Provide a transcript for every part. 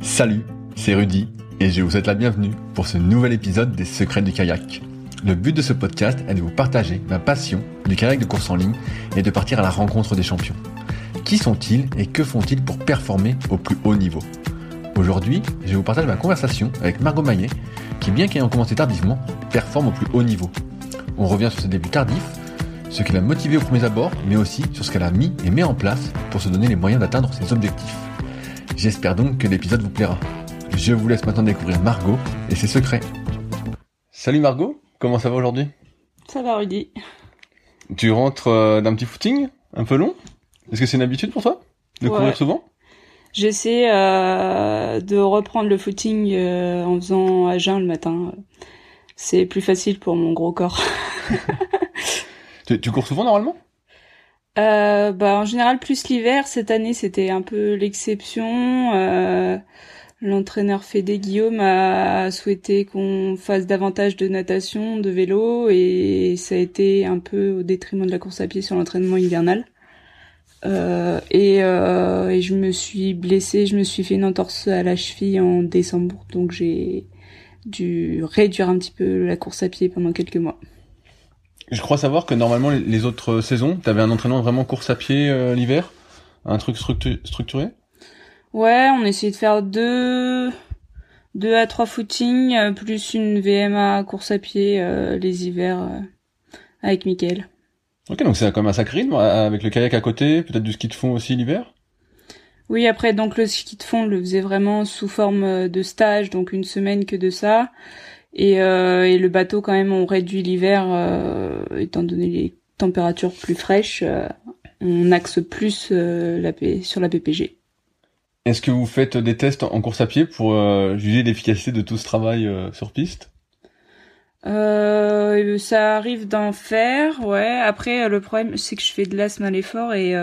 Salut, c'est Rudy et je vous souhaite la bienvenue pour ce nouvel épisode des Secrets du kayak. Le but de ce podcast est de vous partager ma passion du kayak de course en ligne et de partir à la rencontre des champions. Qui sont-ils et que font-ils pour performer au plus haut niveau? Aujourd'hui, je vous partage ma conversation avec Margot Maillet, qui bien qu'ayant commencé tardivement, performe au plus haut niveau. On revient sur ses débuts tardifs, ce qui l'a motivé au premier abord, mais aussi sur ce qu'elle a mis et met en place pour se donner les moyens d'atteindre ses objectifs. J'espère donc que l'épisode vous plaira. Je vous laisse maintenant découvrir Margot et ses secrets. Salut Margot, comment ça va aujourd'hui? Ça va Rudy. Tu rentres euh, d'un petit footing un peu long? Est-ce que c'est une habitude pour toi? De Ouais. courir souvent? J'essaie euh, de reprendre le footing euh, en faisant à jeun le matin. C'est plus facile pour mon gros corps. tu, tu cours souvent normalement? Euh, bah, en général, plus l'hiver. Cette année, c'était un peu l'exception. Euh, L'entraîneur Fédé Guillaume a souhaité qu'on fasse davantage de natation, de vélo, et ça a été un peu au détriment de la course à pied sur l'entraînement hivernal. Euh, et, et je me suis blessée, je me suis fait une entorse à la cheville en décembre, donc j'ai dû réduire un petit peu la course à pied pendant quelques mois. Je crois savoir que normalement les- autres saisons, t'avais un entraînement vraiment course à pied euh, l'hiver? Un truc structu- structuré? Ouais, on essayait de faire deux, deux à trois footings, euh, plus une VMA course à pied euh, les hivers euh, avec Mickaël. Ok, donc c'est comme un sacré rythme, avec le kayak à côté, peut-être du ski de fond aussi l'hiver? Oui, après, donc le ski de fond, le faisait vraiment sous forme de stage, donc une semaine que de ça. Et, euh, et le bateau, quand même, on réduit l'hiver, euh, étant donné les températures plus fraîches, euh, on axe plus la P- sur la PPG. Est-ce que vous faites des tests en course à pied pour juger l'efficacité de tout ce travail sur piste? Euh, ça arrive d'en faire, ouais. Après, le problème, c'est que je fais de l'asthme à l'effort et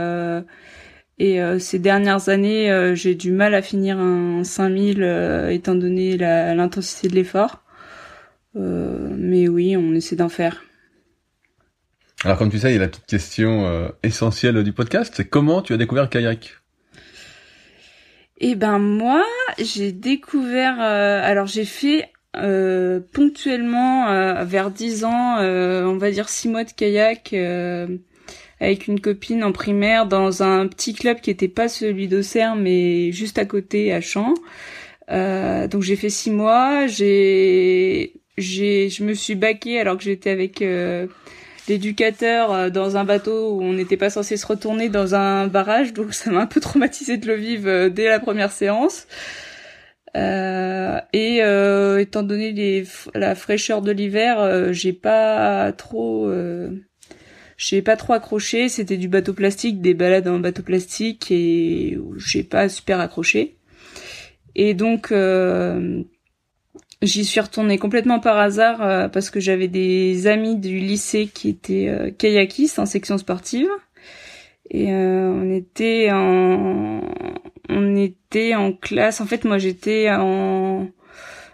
et euh, ces dernières années, euh, j'ai du mal à finir un 5000 euh, étant donné l'intensité de l'effort. Euh, mais oui, on essaie d'en faire. Alors comme tu sais, il y a la petite question euh, essentielle du podcast, c'est comment tu as découvert le kayak? Eh ben moi, j'ai découvert. euh, alors j'ai fait euh, ponctuellement euh, vers 10 ans, euh, on va dire 6 mois de kayak euh, avec une copine en primaire dans un petit club qui était pas celui d'Auxerre mais juste à côté à Champs. Euh, donc j'ai fait 6 mois. J'ai j'ai je me suis baquée alors que j'étais avec euh, l'éducateur euh, dans un bateau où on n'était pas censé se retourner dans un barrage, donc ça m'a un peu traumatisé de le vivre euh, dès la première séance. Et étant donné la fraîcheur de l'hiver, j'ai pas trop, j'ai pas trop accroché. C'était du bateau plastique, des balades en bateau plastique, et j'ai pas super accroché. Et donc J'y suis retournée complètement par hasard euh, parce que j'avais des amis du lycée qui étaient euh, kayakistes en section sportive. Et euh, on était en on était en classe. En fait, moi j'étais en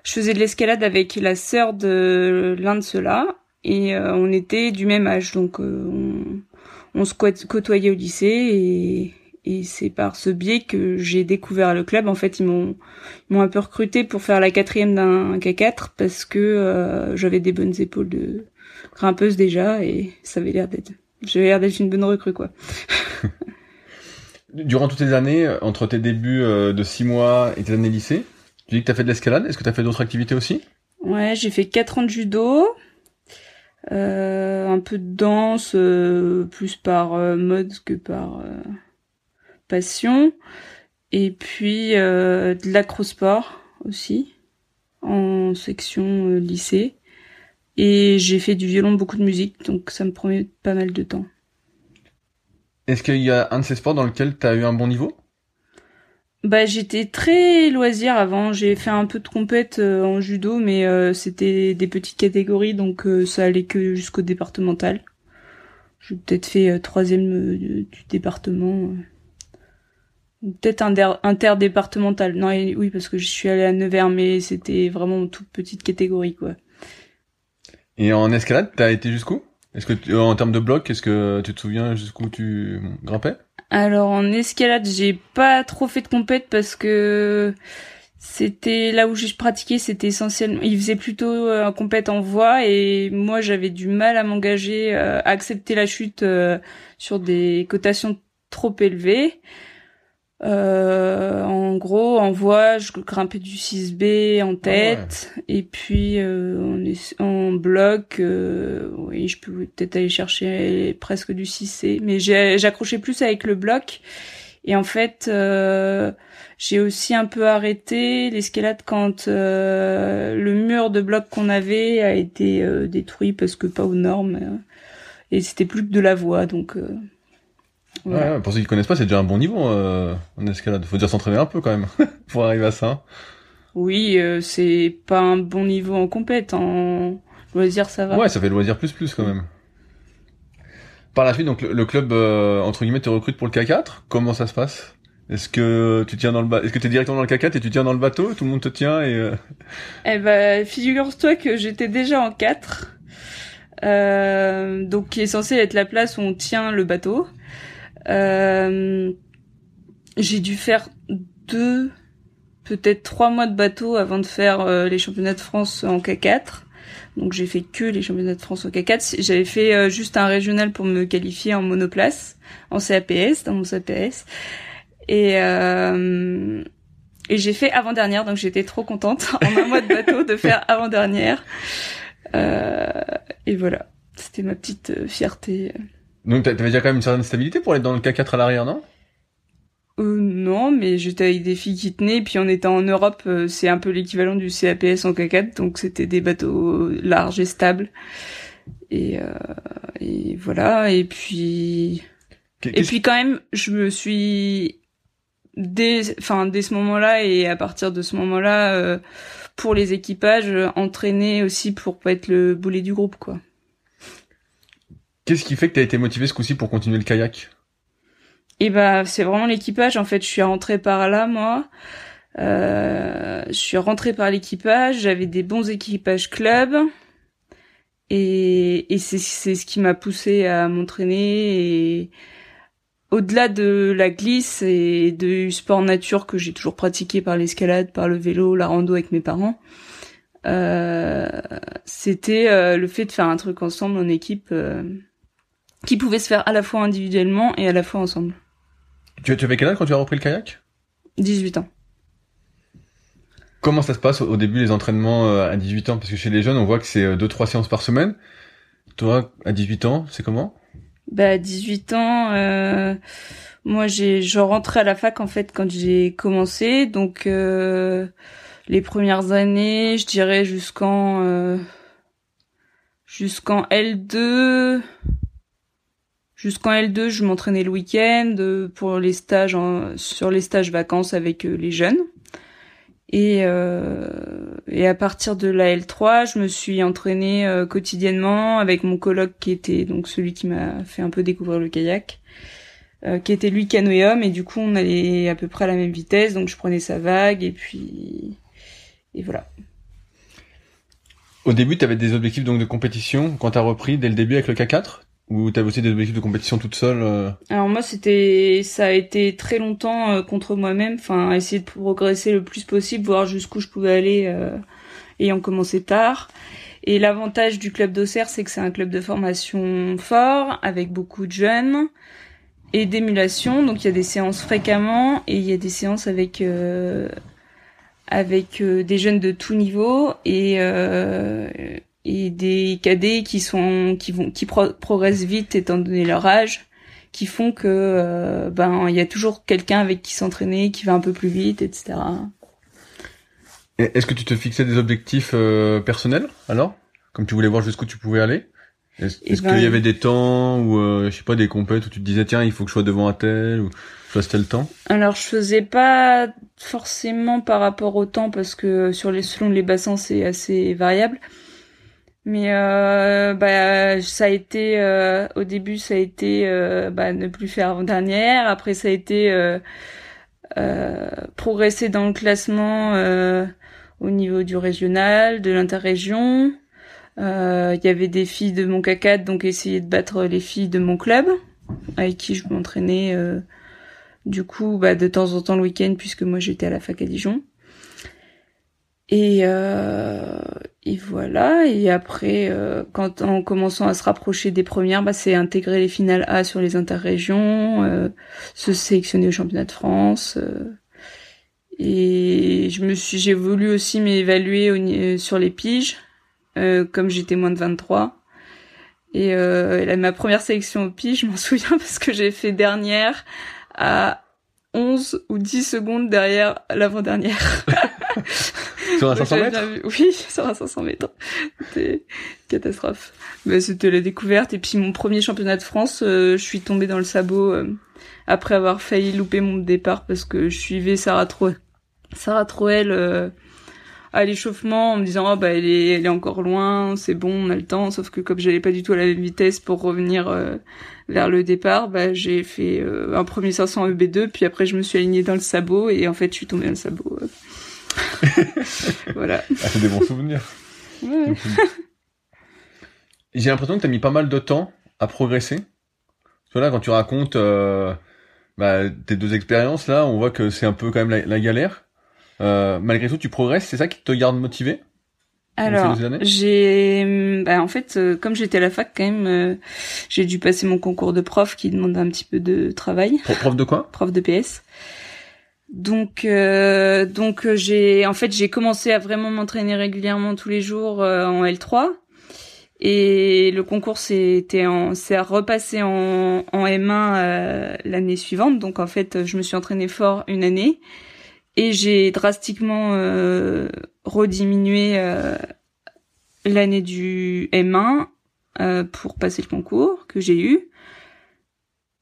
je faisais de l'escalade avec la sœur de l'un de ceux-là. Et on était du même âge, donc on, on se côtoyait au lycée et et c'est par ce biais que j'ai découvert le club. En fait, ils m'ont m'ont un peu recruté pour faire la quatrième d'un K4 parce que euh, j'avais des bonnes épaules de grimpeuse déjà et ça avait l'air d'être j'avais l'air d'être une bonne recrue quoi. Durant toutes tes années, entre tes débuts euh, de six mois et tes années lycée, tu dis que tu as fait de l'escalade. Est-ce que tu as fait d'autres activités aussi? Ouais, j'ai fait quatre ans de judo. Euh, un peu de danse, plus par mode que par passion. Et puis euh, de l'acrosport aussi, en section euh, lycée. Et j'ai fait du violon, beaucoup de musique, donc ça me promet pas mal de temps. Est-ce qu'il y a un de ces sports dans lequel tu as eu un bon niveau? Bah j'étais très loisir avant, j'ai fait un peu de compète euh, en judo mais c'était des petites catégories donc ça allait que jusqu'au départemental. J'ai peut-être fait troisième du département. Peut-être interdépartemental. Non, oui, parce que je suis allée à Nevers, mais c'était vraiment une toute petite catégorie, quoi. Et en escalade, t'as été jusqu'où? Est-ce que en termes de bloc, est-ce que tu te souviens jusqu'où tu grimpais? Alors en escalade, j'ai pas trop fait de compète parce que c'était là où j'ai pratiqué, c'était essentiellement, il faisait plutôt euh, un compète en voie et moi j'avais du mal à m'engager, euh, à accepter la chute euh, sur des cotations trop élevées. Euh, en gros, en voie, je grimpais du 6B en ah tête, et puis euh, en, bloc, euh, oui, je peux peut-être aller chercher presque du 6C, mais j'accrochais plus avec le bloc. Et en fait, euh, j'ai aussi un peu arrêté l'escalade quand le mur de bloc qu'on avait a été détruit parce que pas aux normes, et c'était plus que de la voie, donc. Ouais. pour ceux qui connaissent pas, c'est déjà un bon niveau euh, en escalade. Faut déjà s'entraîner un peu quand même pour arriver à ça. Oui, euh, c'est pas un bon niveau en compète. En loisir, ça va. Ouais, ça fait loisir plus plus quand même. Par la suite, donc le, club euh, entre guillemets te recrute pour le K4. Comment ça se passe? Est-ce que tu tiens dans le ba... Est-ce que t'es directement dans le K4 et tu tiens dans le bateau? Tout le monde te tient et. Euh... Eh ben, figure-toi que j'étais déjà en 4. Euh, donc qui est censé être la place où on tient le bateau. Euh, j'ai dû faire deux, peut-être trois mois de bateau avant de faire euh, les championnats de France en K4. Donc j'ai fait que les championnats de France en K4. J'avais fait euh, juste un régional pour me qualifier en monoplace, en CAPS, dans mon CAPS. Et, euh, et j'ai fait avant-dernière, donc j'étais trop contente en un mois de bateau de faire avant-dernière. et voilà, c'était ma petite fierté. Donc t'avais déjà quand même une certaine stabilité pour aller dans le K4 à l'arrière, non? Euh, non, mais j'étais avec des filles qui tenaient, puis en étant en Europe, euh, c'est un peu l'équivalent du CAPS en K4, donc c'était des bateaux larges et stables. Et, euh, et voilà, et puis... Et puis quand même, je me suis dès, enfin dès ce moment-là et à partir de ce moment-là, euh, pour les équipages, entraîné aussi pour pas être le boulet du groupe, quoi. Qu'est-ce qui fait que tu as été motivé ce coup-ci pour continuer le kayak? Et eh bah c'est vraiment l'équipage. En fait, je suis rentrée par là moi. Euh, je suis rentrée par l'équipage. J'avais des bons équipages club. Et, et c'est ce qui m'a poussé à m'entraîner. Et au-delà de la glisse et du sport nature que j'ai toujours pratiqué par l'escalade, par le vélo, la rando avec mes parents, euh, c'était euh, le fait de faire un truc ensemble en équipe. Euh, qui pouvait se faire à la fois individuellement et à la fois ensemble. Tu, tu avais quel âge quand tu as repris le kayak? 18 ans. Comment ça se passe au début les entraînements euh, à 18 ans? Parce que chez les jeunes, on voit que c'est 2-3 euh, séances par semaine. Toi, à 18 ans, c'est comment? Bah, à 18 ans, euh, moi, j'ai, je rentrais à la fac en fait quand j'ai commencé, donc euh, les premières années, je dirais jusqu'en euh, jusqu'en L2, Jusqu'en L2, je m'entraînais le week-end euh, pour les stages sur les stages vacances avec euh, les jeunes. Et, euh, et à partir de la L3, je me suis entraînée euh, quotidiennement avec mon coloc qui était donc celui qui m'a fait un peu découvrir le kayak, qui était lui canoë et du coup on allait à peu près à la même vitesse, donc je prenais sa vague et puis et voilà. Au début, tu avais des objectifs donc de compétition quand tu as repris dès le début avec le K4 ou avais aussi des objectifs de compétition toute seule euh Alors moi, c'était ça a été très longtemps euh, contre moi-même, enfin essayer de progresser le plus possible, voir jusqu'où je pouvais aller euh, ayant commencé tard. Et l'avantage du club d'Auxerre, c'est que c'est un club de formation fort avec beaucoup de jeunes et d'émulation. Donc il y a des séances fréquemment et il y a des séances avec avec euh, des jeunes de tout niveau et euh, et des cadets qui sont qui vont qui progressent vite étant donné leur âge qui font que euh, ben il y a toujours quelqu'un avec qui s'entraîner qui va un peu plus vite etc est-ce que tu te fixais des objectifs personnels alors? Comme tu voulais voir jusqu'où tu pouvais aller? Est-ce eh qu'il y ben, avait des temps ou je sais pas des compètes où tu te disais tiens il faut que je sois devant un tel ou faisais le temps? Alors je faisais pas forcément par rapport au temps parce que sur les selon les bassins c'est assez variable. Mais euh, bah ça a été euh, au début ça a été euh, bah, ne plus faire avant dernière. Après ça a été euh, euh, progresser dans le classement au niveau du régional, de l'interrégion. Il y avait des filles de mon CACAD donc essayer de battre les filles de mon club avec qui je m'entraînais du coup, bah, de temps en temps le week-end, puisque moi j'étais à la fac à Dijon. Et, euh, et voilà. Et après, euh, quand en commençant à se rapprocher des premières, bah, c'est intégrer les finales A sur les interrégions, euh, se sélectionner au championnat de France. Euh. et je me suis, j'ai voulu aussi m'évaluer sur les piges, comme j'étais moins de 23. Et ma première sélection au pige, je m'en souviens parce que j'ai fait dernière à 11 ou 10 secondes derrière l'avant-dernière. sur un 500 mètres? Oui, sur un 500 mètres. C'était catastrophe. Mais c'était la découverte. Et puis mon premier championnat de France, euh, je suis tombée dans le sabot euh, après avoir failli louper mon départ parce que je suivais Sarah Troel. Sarah Troel euh, à l'échauffement en me disant oh bah elle est elle est encore loin c'est bon on a le temps sauf que comme j'allais pas du tout à la même vitesse pour revenir euh, vers le départ bah j'ai fait euh, un premier 500 EB2 puis après je me suis alignée dans le sabot et en fait je suis tombée dans le sabot euh. voilà ah, c'est des bons souvenirs ouais. j'ai l'impression que t'as mis pas mal de temps à progresser voilà quand tu racontes bah, tes deux expériences là on voit que c'est un peu quand même la galère euh, malgré tout, tu progresses, c'est ça qui te garde motivé alors, j'ai, bah, en fait, euh, comme j'étais à la fac quand même, euh, j'ai dû passer mon concours de prof qui demande un petit peu de travail. Prof de quoi? Prof de PS. Donc, donc j'ai, en fait, j'ai commencé à vraiment m'entraîner régulièrement tous les jours en L3. Et le concours c'était en, s'est repassé en, en M1 l'année suivante. Donc en fait, je me suis entraînée fort une année et j'ai drastiquement euh, rediminué euh, l'année du M1 euh, pour passer le concours que j'ai eu.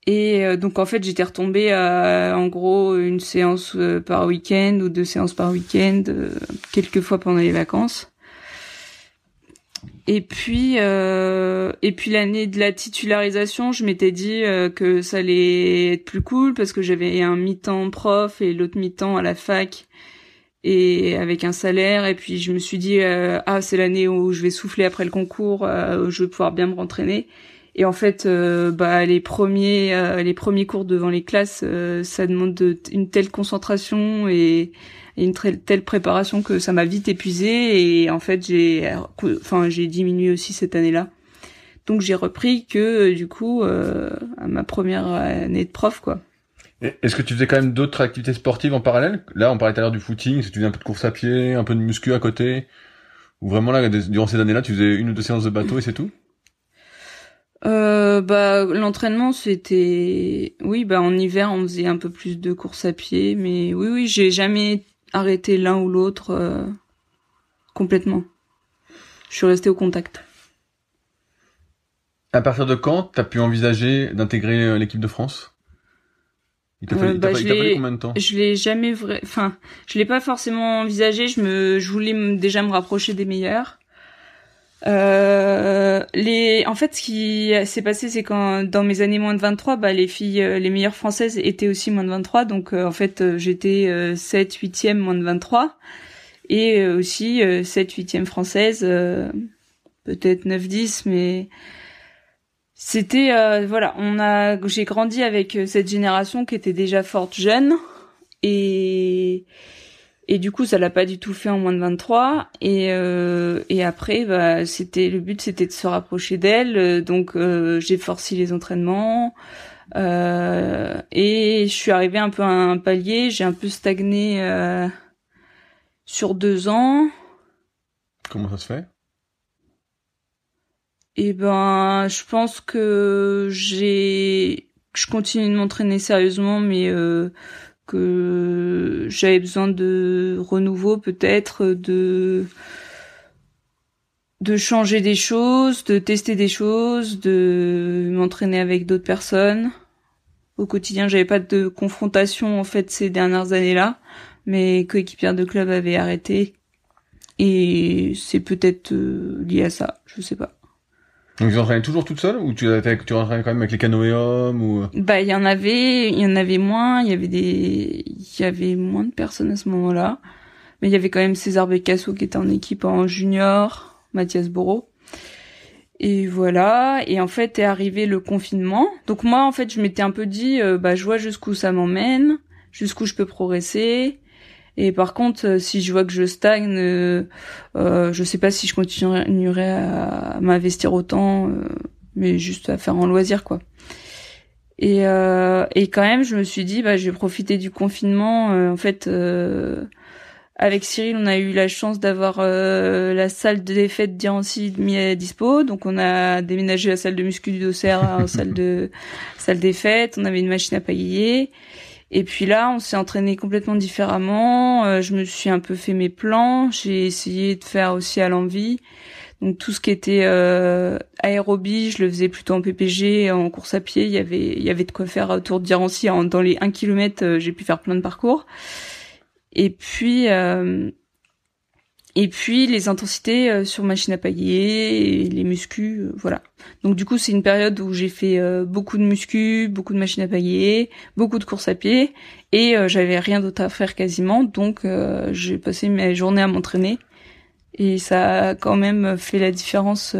Et euh, donc en fait j'étais retombée à en gros une séance euh, par week-end ou deux séances par week-end quelques fois pendant les vacances. Et puis, euh, et puis l'année de la titularisation, je m'étais dit euh, que ça allait être plus cool parce que j'avais un mi-temps prof et l'autre mi-temps à la fac et avec un salaire. Et puis je me suis dit euh, ah c'est l'année où je vais souffler après le concours, euh, où je vais pouvoir bien me rentraîner. Et en fait, bah les premiers les premiers cours devant les classes, ça demande de, une telle concentration et une telle préparation que ça m'a vite épuisé et en fait j'ai enfin j'ai diminué aussi cette année-là. Donc j'ai repris que du coup euh, à ma première année de prof quoi. Est-ce que tu faisais quand même d'autres activités sportives en parallèle? Là, on parlait tout à l'heure du footing, si tu faisais un peu de course à pied, un peu de muscu à côté Ou vraiment là, durant ces années-là, tu faisais une ou deux séances de bateau et c'est tout? Euh, bah l'entraînement c'était oui bah en hiver on faisait un peu plus de course à pied mais oui oui j'ai jamais arrêter l'un ou l'autre euh, complètement. Je suis restée au contact. À partir de quand t'as pu envisager d'intégrer euh, l'équipe de France? Il t'a fallu, bah, combien de temps? Je l'ai jamais vrai, enfin, je l'ai pas forcément envisagé. Je me, je voulais déjà me rapprocher des meilleurs. Euh, les, en fait, ce qui s'est passé, c'est quand dans mes années moins de 23, bah, les filles, euh, les meilleures françaises étaient aussi moins de 23. Donc, euh, en fait, euh, j'étais 7, 8e moins de 23. et aussi 7 8 française, peut-être 9 10 mais c'était voilà, on a j'ai grandi avec cette génération qui était déjà forte jeune et et du coup, ça l'a pas du tout fait en moins de 23. Et, euh, et après, bah, c'était le but, c'était de se rapprocher d'elle. Donc, euh, j'ai forcé les entraînements. Euh, et je suis arrivée un peu à un palier. J'ai un peu stagné euh, sur deux ans. Comment ça se fait? Eh ben, je pense que j'ai, je continue de m'entraîner sérieusement, mais euh, que j'avais besoin de renouveau peut-être de de changer des choses, de tester des choses, de m'entraîner avec d'autres personnes. Au quotidien, j'avais pas de confrontation en fait ces dernières années-là. Mes coéquipiers de club avaient arrêté et c'est peut-être euh, lié à ça, je sais pas. Donc tu entraînais toujours toute seule ou tu, tu entraînais quand même avec les canoës ou Bah il y en avait, il y en avait moins, il y avait des il y avait moins de personnes à ce moment-là. Mais il y avait quand même César Becasso qui était en équipe en junior, Mathias Boro. Et voilà, et en fait est arrivé le confinement. Donc moi en fait, je m'étais un peu dit euh, bah je vois jusqu'où ça m'emmène, jusqu'où je peux progresser. Et par contre, euh, si je vois que je stagne, euh, euh, je sais pas si je continuerai à m'investir autant, euh, mais juste à faire en loisir quoi. Et, euh, et quand même, je me suis dit, bah, je vais profiter du confinement. en fait, avec Cyril, on a eu la chance d'avoir la salle de défaite d'Irancy mis à dispo. Donc, on a déménagé la salle de muscu du Dossert en salle de salle des fêtes. On avait une machine à pagayer. Et puis là, on s'est entraîné complètement différemment. Euh, je me suis un peu fait mes plans. J'ai essayé de faire aussi à l'envie. Donc tout ce qui était euh, aérobie, je le faisais plutôt en PPG, en course à pied. Il y avait, il y avait de quoi faire autour Dirancy. Dans les 1 km, euh, j'ai pu faire plein de parcours. Et puis, euh, et puis les intensités euh, sur machine à pailler, et les muscus, euh, voilà. Donc du coup c'est une période où j'ai fait euh, beaucoup de muscu, beaucoup de machines à pailler, beaucoup de courses à pied, et j'avais rien d'autre à faire quasiment, donc j'ai passé mes journées à m'entraîner. Et ça a quand même fait la différence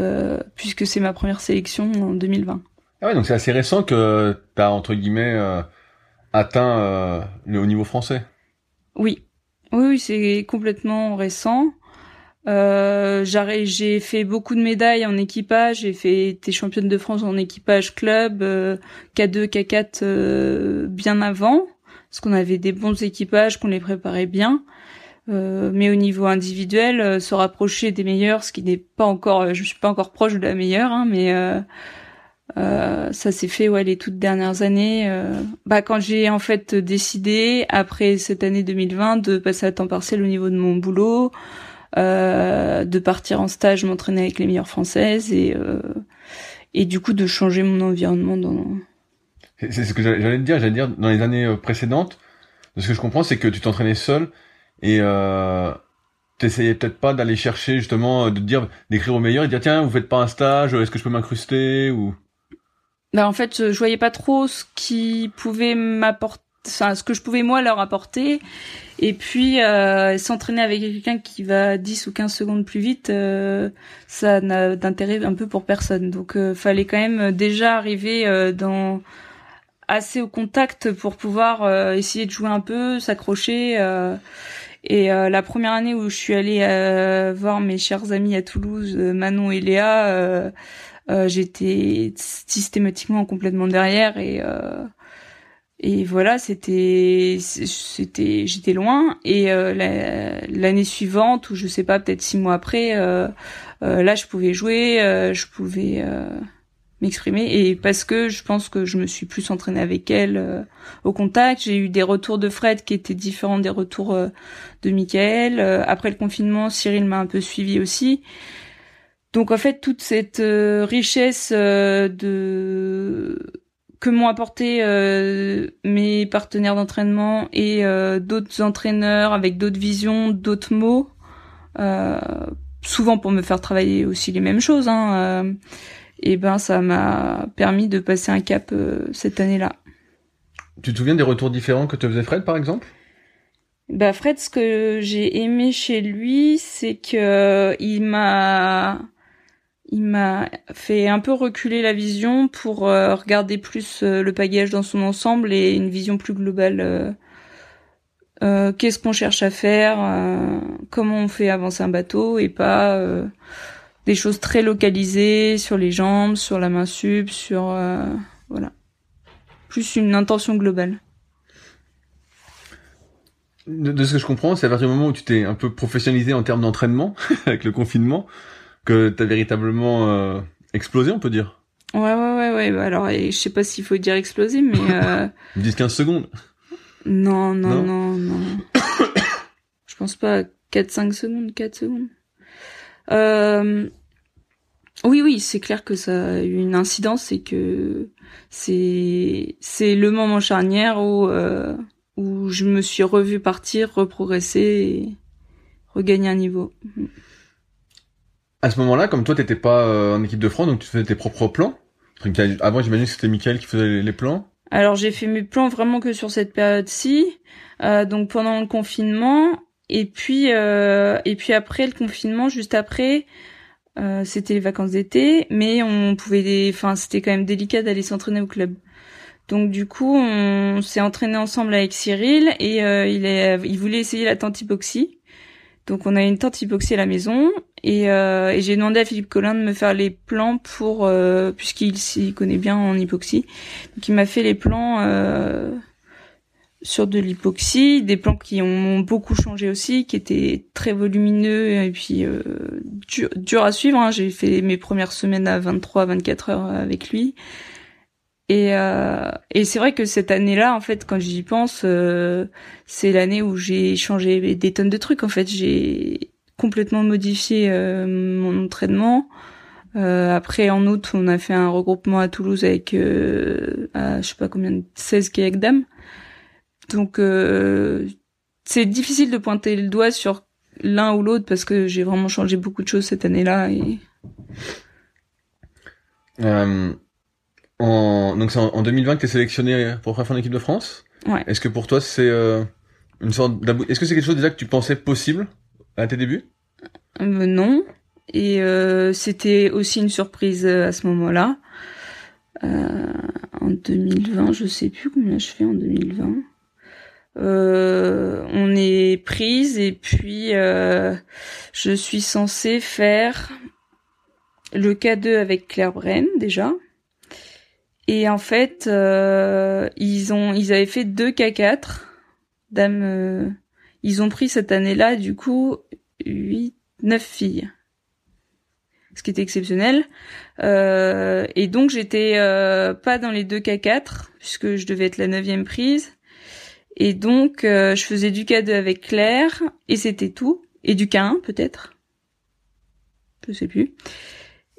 puisque c'est ma première sélection en 2020. Ah ouais, donc c'est assez récent que tu as entre guillemets atteint le haut niveau français. Oui, oui, oui c'est complètement récent. Euh, j'ai fait beaucoup de médailles en équipage. J'ai fait été championne de France en équipage club, euh, K2, K4 euh, bien avant, parce qu'on avait des bons équipages, qu'on les préparait bien. Euh, mais au niveau individuel, euh, se rapprocher des meilleurs, ce qui n'est pas encore, je suis pas encore proche de la meilleure, hein, mais ça s'est fait ouais les toutes dernières années. bah quand j'ai en fait décidé après cette année 2020 de passer à temps partiel au niveau de mon boulot. Euh, de partir en stage, m'entraîner avec les meilleures françaises et euh, et du coup de changer mon environnement dans. C'est ce que j'allais te dire. J'allais dire dans les années euh, précédentes. Ce que je comprends, c'est que tu t'entraînais seul et euh, t'essayais peut-être pas d'aller chercher justement de dire d'écrire au meilleur et de dire tiens vous faites pas un stage est-ce que je peux m'incruster ou? Bah en fait je voyais pas trop ce qui pouvait m'apporter enfin ce que je pouvais moi leur apporter. Et puis euh, s'entraîner avec quelqu'un qui va 10 ou 15 secondes plus vite euh, ça n'a d'intérêt un peu pour personne. Donc euh, fallait quand même déjà arriver euh, dans assez au contact pour pouvoir euh, essayer de jouer un peu s'accrocher et la première année où je suis allée voir mes chers amis à Toulouse Manon et Léa j'étais systématiquement complètement derrière et et voilà, c'était, c'était, j'étais loin. Et euh, l'année suivante, ou je sais pas, peut-être six mois après, euh, euh, là, je pouvais jouer, je pouvais m'exprimer. Et parce que je pense que je me suis plus entraînée avec elle au contact, j'ai eu des retours de Fred qui étaient différents des retours de Michael. après le confinement, Cyril m'a un peu suivi aussi. Donc en fait, toute cette richesse de que m'ont apporté euh, mes partenaires d'entraînement et euh, d'autres entraîneurs avec d'autres visions, d'autres mots, euh, souvent pour me faire travailler aussi les mêmes choses. Hein, et ben ça m'a permis de passer un cap cette année-là. Tu te souviens des retours différents que te faisait Fred par exemple? Bah Fred, ce que j'ai aimé chez lui, c'est que il m'a il m'a fait un peu reculer la vision pour euh, regarder plus euh, le pagage dans son ensemble et une vision plus globale. Euh, qu'est-ce qu'on cherche à faire, comment on fait avancer un bateau et pas des choses très localisées sur les jambes, sur la main sub, sur voilà, plus une intention globale. De, ce que je comprends, c'est à partir du moment où tu t'es un peu professionnalisé en termes d'entraînement avec le confinement que t'as véritablement euh, explosé, on peut dire. Ouais, ouais, ouais, ouais. Bah, alors, je sais pas s'il faut dire explosé, mais... Euh... 10-15 secondes Non, non, non, non. je pense pas 4-5 secondes, 4 secondes. Euh... Oui, oui, c'est clair que ça a eu une incidence et que c'est c'est le moment charnière où euh, où je me suis revu partir, reprogresser et regagner un niveau. À ce moment-là, comme toi, t'étais pas euh, en équipe de France, donc tu faisais tes propres plans. Avant, j'imagine que c'était Michael qui faisait les plans. Alors, j'ai fait mes plans vraiment que sur cette période-ci, euh, donc pendant le confinement, et puis euh, et puis après le confinement, juste après, euh, c'était les vacances d'été, mais on pouvait, enfin, c'était quand même délicat d'aller s'entraîner au club. Donc du coup, on s'est entraîné ensemble avec Cyril et euh, il, est, il voulait essayer la tente hypoxie. Donc on a une tente hypoxie à la maison et, euh, et j'ai demandé à Philippe Collin de me faire les plans pour euh, puisqu'il s'y connaît bien en hypoxie. Donc il m'a fait les plans euh, sur de l'hypoxie, des plans qui ont beaucoup changé aussi, qui étaient très volumineux et puis dur, dur, à suivre. Hein. J'ai fait mes premières semaines à 23-24 heures avec lui. Et, euh, et c'est vrai que cette année-là, en fait, quand j'y pense, euh, c'est l'année où j'ai changé des tonnes de trucs. En fait, j'ai complètement modifié euh, mon entraînement. Euh, après, en août, on a fait un regroupement à Toulouse avec, euh, à, je sais pas combien, 16 kayak. Donc, c'est difficile de pointer le doigt sur l'un ou l'autre parce que j'ai vraiment changé beaucoup de choses cette année-là. Et... En, donc c'est en, 2020 que tu es sélectionné pour faire en équipe de France? Ouais. Est-ce que pour toi c'est euh, une sorte Est-ce que c'est quelque chose déjà que tu pensais possible à tes débuts? Euh, Non. Et euh, c'était aussi une surprise euh, à ce moment-là. Euh, en 2020, je sais plus combien je fais en 2020. Euh, on est prise et puis je suis censée faire le K2 avec Claire Bren déjà. Et en fait, euh, ils avaient fait deux K4. Dame, euh, ils ont pris cette année-là, du coup, 8, 9 filles. Ce qui était exceptionnel. Euh, et donc, j'étais pas dans les deux K4, puisque je devais être la neuvième prise. Et donc, je faisais du K2 avec Claire, et c'était tout. Et du K1, peut-être. Je sais plus.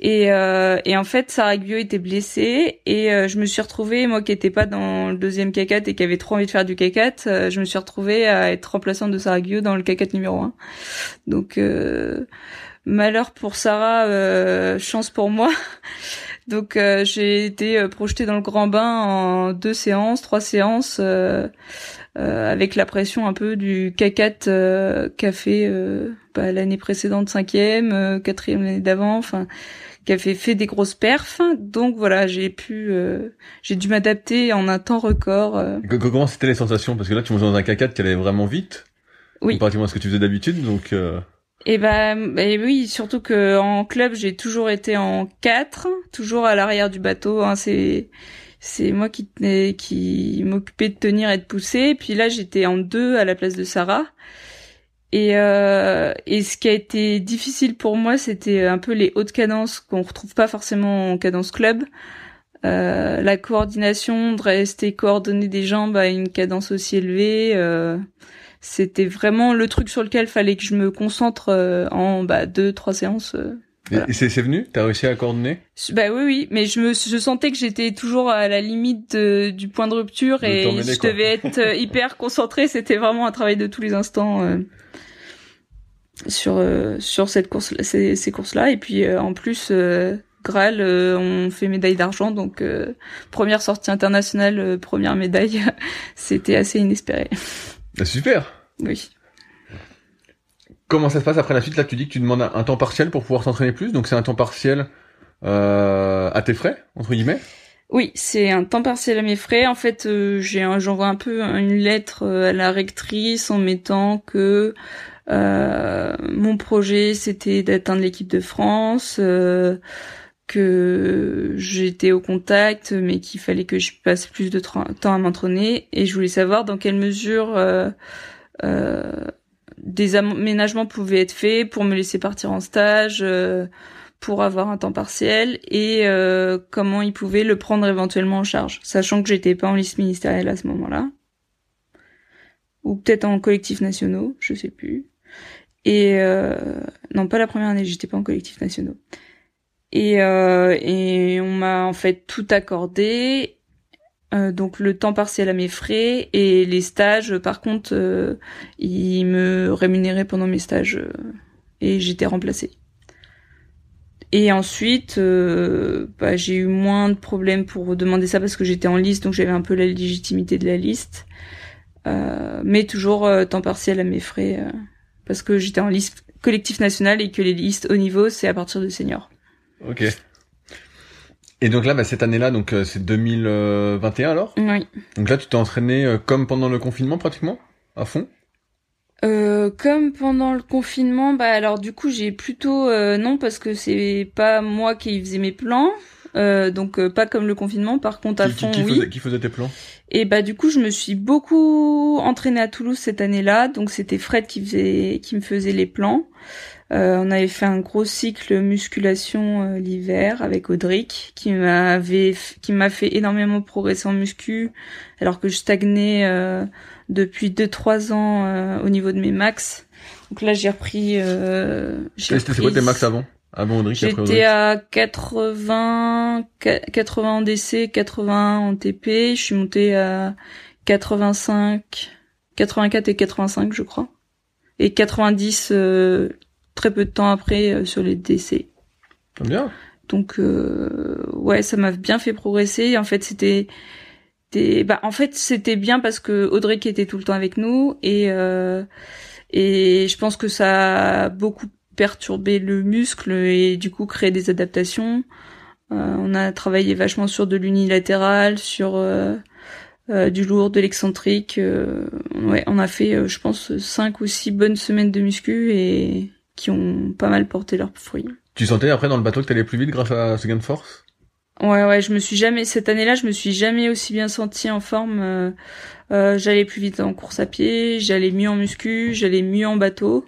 Et, euh, et en fait, Sarah Guillot était blessée et euh, je me suis retrouvée, moi qui n'étais pas dans le deuxième K4 et qui avait trop envie de faire du K4, euh, je me suis retrouvée à être remplaçante de Sarah Guillot dans le K4 numéro 1. Donc euh, malheur pour Sarah, chance pour moi. Donc j'ai été projetée dans le grand bain en deux séances, trois séances. avec la pression un peu du K4 qu'a fait bah, l'année précédente cinquième, quatrième l'année d'avant, enfin qui avait fait des grosses perfs. Donc voilà, j'ai pu, euh, j'ai dû m'adapter en un temps record. Euh. Comment c'était les sensations? Parce que là, tu montes dans un K4 qui allait vraiment vite? Oui. Comparativement à ce que tu faisais d'habitude, donc. Euh... Et eh ben, bah, oui, surtout que en club, j'ai toujours été en 4, toujours à l'arrière du bateau. Hein, c'est c'est moi qui tenais, qui m'occupais de tenir et de pousser. Puis là, j'étais en 2 à la place de Sarah. Et, euh, et ce qui a été difficile pour moi, c'était un peu les hautes cadences qu'on retrouve pas forcément en cadence club. Euh, la coordination, de rester coordonné des jambes à une cadence aussi élevée, euh, c'était vraiment le truc sur lequel fallait que je me concentre euh, en bah, deux, trois séances. Euh, et c'est venu? T'as réussi à coordonner? Bah oui, oui, mais je me, je sentais que j'étais toujours à la limite du point de rupture et je devais être euh, hyper concentrée. C'était vraiment un travail de tous les instants sur euh, sur cette course ces, ces courses là et puis euh, en plus euh, Graal on fait médaille d'argent. Donc première sortie internationale première médaille c'était assez inespéré. Ah, super. Oui. Comment ça se passe après la suite? Là, tu dis que tu demandes un temps partiel pour pouvoir s'entraîner plus, donc c'est un temps partiel euh, à tes frais, entre guillemets? Oui, c'est un temps partiel à mes frais. En fait, euh, j'envoie un peu une lettre euh, à la rectrice en mettant que mon projet c'était d'atteindre l'équipe de France, que j'étais au contact, mais qu'il fallait que je passe plus de temps à m'entraîner. Et je voulais savoir dans quelle mesure des aménagements pouvaient être faits pour me laisser partir en stage pour avoir un temps partiel et euh, comment ils pouvaient le prendre éventuellement en charge, sachant que j'étais pas en liste ministérielle à ce moment-là, ou peut-être en collectif nationaux, je sais plus. Et euh, non, pas la première année, j'étais pas en collectif nationaux. Et euh, et on m'a en fait tout accordé. Euh, donc le temps partiel à mes frais et les stages par contre euh, ils me rémunéraient pendant mes stages et j'étais remplacée. Et ensuite, euh, bah, j'ai eu moins de problèmes pour demander ça parce que j'étais en liste, donc j'avais un peu la légitimité de la liste. Euh, mais toujours euh, temps partiel à mes frais parce que j'étais en liste collectif national et que les listes haut niveau, c'est à partir de senior. Ok. Et donc là, bah, cette année-là, donc c'est 2021 alors? Oui. Donc là, tu t'es entraîné comme pendant le confinement pratiquement, à fond? Euh, comme pendant le confinement, bah alors du coup j'ai plutôt euh, non parce que c'est pas moi qui faisais mes plans, euh, donc euh, pas comme le confinement. Par contre à fond qui, oui. Faisait, qui faisait tes plans? Et bah du coup je me suis beaucoup entraînée à Toulouse cette année-là, donc c'était Fred qui faisait qui me faisait les plans. On avait fait un gros cycle musculation l'hiver avec Audric qui m'avait qui m'a fait énormément progresser en muscu alors que je stagnais depuis 2-3 ans euh, au niveau de mes max. Donc là, j'ai repris. Euh, C'était quoi tes max avant? Avant Audrey J'étais à 80, 80 en DC, 80 en TP. Je suis monté à 85, 84 et 85, je crois. Et 90 euh, très peu de temps après euh, sur les DC. Bien. Donc euh, ouais, ça m'a bien fait progresser. En fait, c'était bah en fait c'était bien parce que Audrey qui était tout le temps avec nous et euh, et je pense que ça a beaucoup perturbé le muscle et du coup créé des adaptations. Euh, on a travaillé vachement sur de l'unilatéral, sur euh, euh du lourd, de l'excentrique. Ouais, on a fait, je pense, cinq ou six bonnes semaines de muscu et qui ont pas mal porté leurs fruits. Tu sentais après dans le bateau que t'allais plus vite grâce à ce gain de force? Ouais, ouais, je me suis jamais cette année-là, je me suis jamais aussi bien sentie en forme. Euh, euh, j'allais plus vite en course à pied, j'allais mieux en muscu, j'allais mieux en bateau.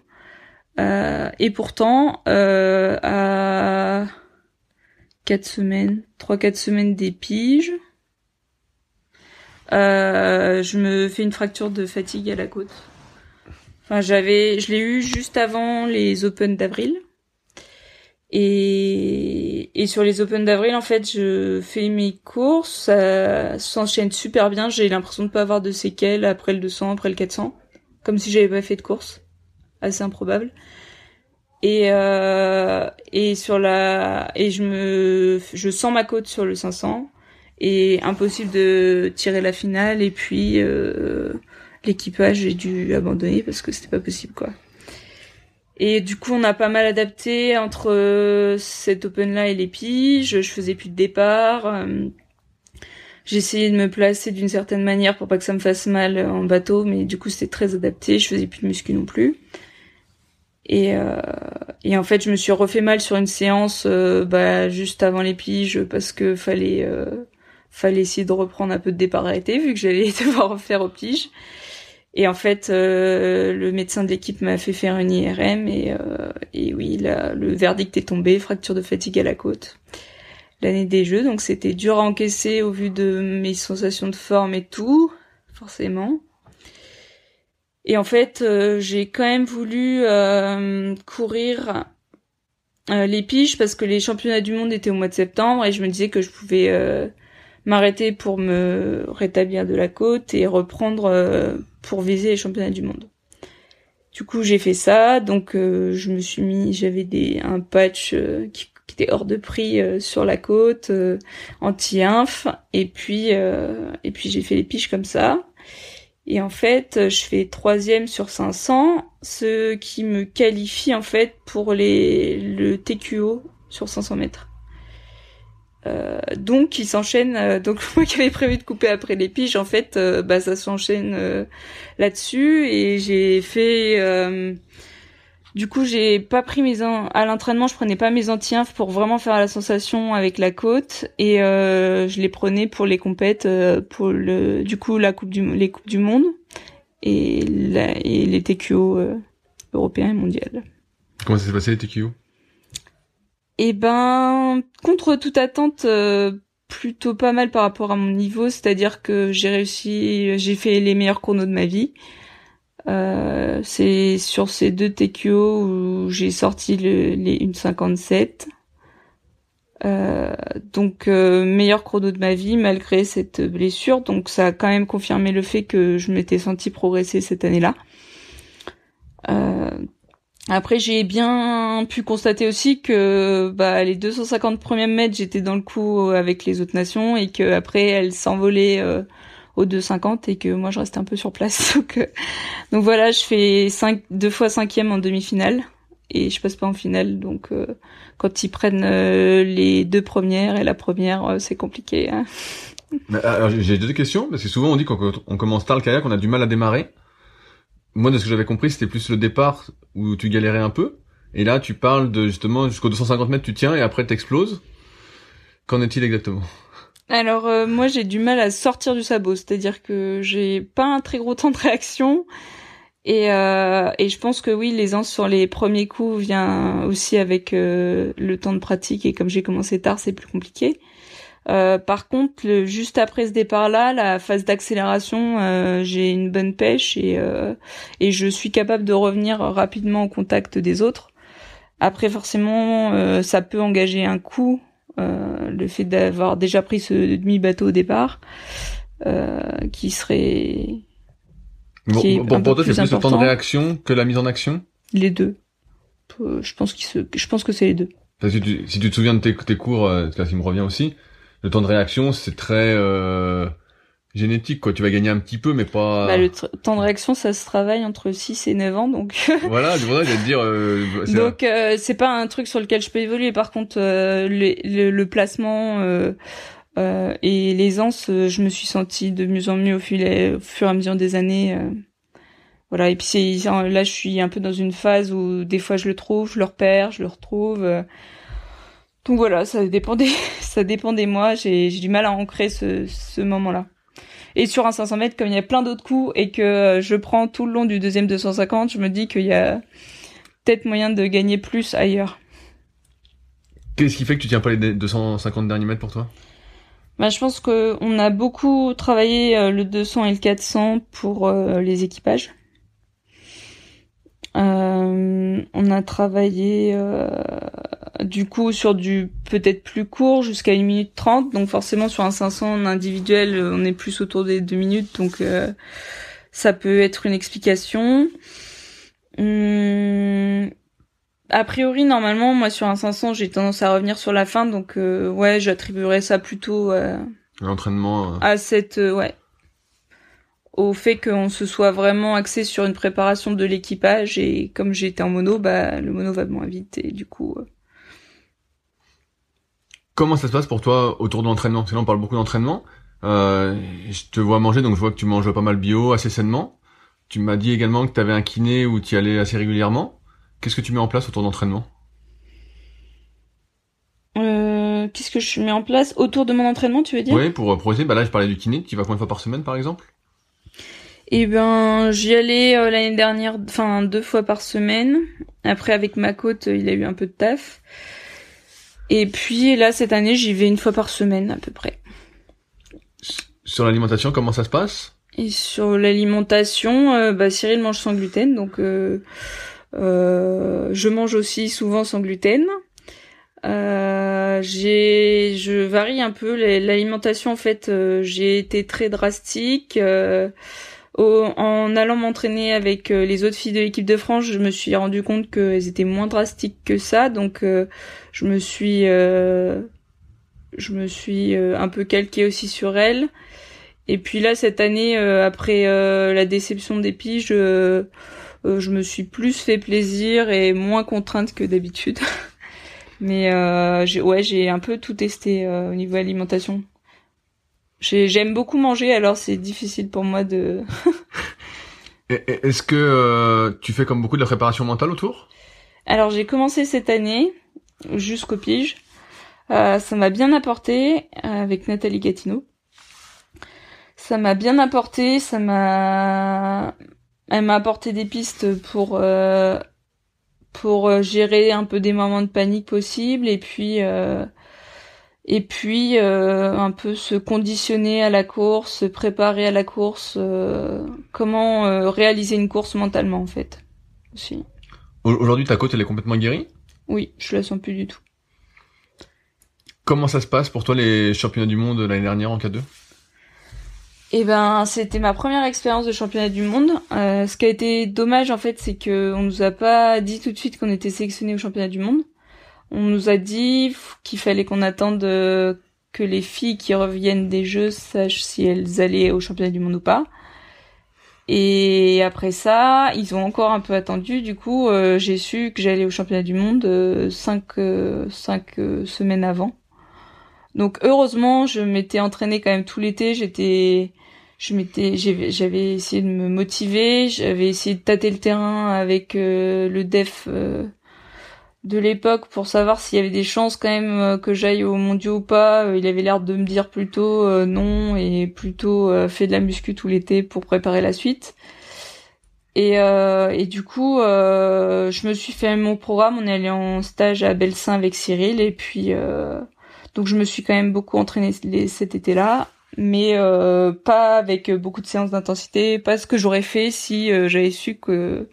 Euh, et pourtant, à quatre semaines, trois quatre semaines des piges, je me fais une fracture de fatigue à la côte. J'avais, je l'ai eu juste avant les Open d'avril. Et, et sur les Open d'avril, en fait, je fais mes courses, ça s'enchaîne super bien. J'ai l'impression de pas avoir de séquelles après le 200, après le 400, comme si j'avais pas fait de course. Assez improbable. Et euh, et sur la et je me je sens ma côte sur le 500 et impossible de tirer la finale et puis euh, l'équipage j'ai dû abandonner parce que c'était pas possible quoi. Et du coup, on a pas mal adapté entre euh, cet open-là et les piges. Je faisais plus de départ. Euh, j'ai essayé de me placer d'une certaine manière pour pas que ça me fasse mal en bateau, mais du coup, c'était très adapté. Je faisais plus de muscu non plus. Et, euh, et en fait, je me suis refait mal sur une séance bah, juste avant les piges parce que fallait fallait essayer de reprendre un peu de départ arrêté vu que j'allais devoir refaire aux piges. Et en fait, euh, le médecin de l'équipe m'a fait faire une IRM et, euh, et oui, le verdict est tombé, fracture de fatigue à la côte. L'année des Jeux, donc c'était dur à encaisser au vu de mes sensations de forme et tout, forcément. Et en fait, euh, j'ai quand même voulu euh, courir euh, les piges parce que les championnats du monde étaient au mois de septembre et je me disais que je pouvais m'arrêter pour me rétablir de la côte et reprendre pour viser les championnats du monde. Du coup, j'ai fait ça, donc euh, je me suis mis, j'avais des un patch euh, qui, était hors de prix euh, sur la côte, anti-inf, et puis et puis j'ai fait les piches comme ça. Et en fait, je fais troisième sur 500, ce qui me qualifie en fait pour les le TQO sur 500 mètres. Euh, donc il s'enchaîne. Euh, donc moi qui avais prévu de couper après les piges, en fait, euh, bah ça s'enchaîne là-dessus et j'ai fait. du coup, j'ai pas pris mes à l'entraînement, je prenais pas mes anti pour vraiment faire la sensation avec la côte et je les prenais pour les compètes, pour le du coup la coupe du les coupes du monde et, et les TQO européens et mondiaux. Comment ça s'est passé les TQO eh ben, contre toute attente, euh, plutôt pas mal par rapport à mon niveau, c'est-à-dire que j'ai réussi, j'ai fait les meilleurs chronos de ma vie. Euh, c'est sur ces deux TQO où j'ai sorti le, les 1,57. Euh, donc meilleur chrono de ma vie malgré cette blessure. Donc ça a quand même confirmé le fait que je m'étais senti progresser cette année-là. Euh, après, j'ai bien pu constater aussi que bah, les 250 premiers mètres, j'étais dans le coup avec les autres nations et que après elles s'envolaient euh, aux 250 et que moi je restais un peu sur place. donc, euh, donc voilà, je fais cinq, deux fois cinquième en demi-finale et je passe pas en finale. Donc euh, quand ils prennent les deux premières et la première, c'est compliqué. Hein. j'ai deux questions parce que souvent on dit qu'on on commence tard le kayak, on a du mal à démarrer moi, de ce que j'avais compris, c'était plus le départ où tu galérais un peu. Et là, tu parles de justement jusqu'aux 250 mètres, tu tiens et après t'exploses. Qu'en est-il exactement? Alors euh, moi, j'ai du mal à sortir du sabot, c'est-à-dire que j'ai pas un très gros temps de réaction. Et, euh, et je pense que oui, l'aisance sur les premiers coups vient aussi avec euh, le temps de pratique. Et comme j'ai commencé tard, c'est plus compliqué. Euh, par contre, le, juste après ce départ-là, la phase d'accélération, euh, j'ai une bonne pêche et, euh, et je suis capable de revenir rapidement au contact des autres. Après, forcément, ça peut engager un coup, le fait d'avoir déjà pris ce demi-bateau au départ, qui serait... Qui bon, pour toi, c'est plus le temps de réaction que la mise en action? Les deux. Je pense, se... je pense que c'est les deux. Si tu, si tu te souviens de tes, tes cours, ce qui me revient aussi, le temps de réaction, c'est très euh, génétique, quoi. Tu vas gagner un petit peu, mais pas... Bah, le temps de réaction, ça se travaille entre 6 et 9 ans, donc... voilà, c'est pour ça que te dire... Euh, donc, euh, c'est pas un truc sur lequel je peux évoluer. Par contre, euh, le, le, placement... Euh, euh, et l'aisance, je me suis sentie de mieux en mieux au, au fur et à mesure des années. voilà, et puis là, je suis un peu dans une phase où des fois je le trouve, je le repère, je le retrouve. Donc voilà, ça dépendait, ça dépendait moi. J'ai du mal à ancrer ce, ce moment-là. Et sur un 500 mètres, comme il y a plein d'autres coups et que je prends tout le long du deuxième 250, je me dis qu'il y a peut-être moyen de gagner plus ailleurs. Qu'est-ce qui fait que tu tiens pas les 250 derniers mètres pour toi? Bah, je pense que on a beaucoup travaillé euh, le 200 et le 400 pour euh, les équipages. Euh, on a travaillé euh, du coup sur du peut-être plus court jusqu'à 1 minute 30 donc forcément sur un 500 individuel on est plus autour des 2 minutes. Donc euh, ça peut être une explication. Hum, a priori normalement moi sur un 500 j'ai tendance à revenir sur la fin. Donc ouais j'attribuerais ça plutôt l'entraînement à cette ouais au fait qu'on se soit vraiment axé sur une préparation de l'équipage et comme j'étais en mono, bah le mono va moins vite et du coup. Euh. Comment ça se passe pour toi autour de l'entraînement? Parce que là on parle beaucoup d'entraînement. Euh, je te vois manger, donc je vois que tu manges pas mal bio, assez sainement. Tu m'as dit également que tu avais un kiné où tu y allais assez régulièrement. Qu'est-ce que tu mets en place autour d'entraînement? Euh, Qu'est-ce que je mets en place autour de mon entraînement, tu veux dire? Oui, pour progresser. Bah là, je parlais du kiné. Tu vas combien de fois par semaine, par exemple? Eh ben, j'y allais euh, l'année dernière, enfin deux fois par semaine. Après, avec ma côte, il a eu un peu de taf. Et puis là, cette année, j'y vais une fois par semaine à peu près. Sur l'alimentation, comment ça se passe? Et sur l'alimentation, euh, bah, Cyril mange sans gluten, donc euh, je mange aussi souvent sans gluten. j'ai, je varie un peu l'alimentation en fait. j'ai été très drastique en allant m'entraîner avec euh, les autres filles de l'équipe de France, je me suis rendu compte qu'elles étaient moins drastiques que ça, donc euh, je me suis, euh, je me suis un peu calqué aussi sur elles. Et puis là, cette année, après la déception des piges, je me suis plus fait plaisir et moins contrainte que d'habitude. Mais ouais, j'ai un peu tout testé au niveau alimentation. J'aime beaucoup manger, alors c'est difficile pour moi de. Est-ce que tu fais comme beaucoup de la préparation mentale autour? Alors j'ai commencé cette année jusqu'au pige. Euh, ça m'a bien apporté avec Nathalie Gatineau. Ça m'a bien apporté, ça m'a, elle m'a apporté des pistes pour euh, pour gérer un peu des moments de panique possibles et puis euh, et puis un peu se conditionner à la course, se préparer à la course, comment réaliser une course mentalement en fait aussi. Aujourd'hui ta côte elle est complètement guérie? Oui, je la sens plus du tout. Comment ça se passe pour toi les championnats du monde l'année dernière en K2 eh ben, c'était ma première expérience de championnat du monde. Euh, ce qui a été dommage en fait, c'est que on nous a pas dit tout de suite qu'on était sélectionné au championnat du monde. On nous a dit qu'il fallait qu'on attende euh, que les filles qui reviennent des Jeux sachent si elles allaient au championnat du monde ou pas. Et après ça, ils ont encore un peu attendu. Du coup, euh, j'ai su que j'allais au championnat du monde cinq, cinq semaines avant. Donc heureusement, je m'étais entraînée quand même tout l'été. J'étais, je m'étais, j'avais essayé de me motiver. J'avais essayé de tâter le terrain avec euh, le def euh, de l'époque pour savoir s'il y avait des chances quand même euh, que j'aille au mondiaux ou pas. il avait l'air de me dire plutôt non et plutôt fait de la muscu tout l'été pour préparer la suite. Et, et du coup, je me suis fait mon programme. On est allé en stage à Belsin avec Cyril et puis donc je me suis quand même beaucoup entraînée cet été-là, mais euh, pas avec beaucoup de séances d'intensité, pas ce que j'aurais fait si euh, j'avais su que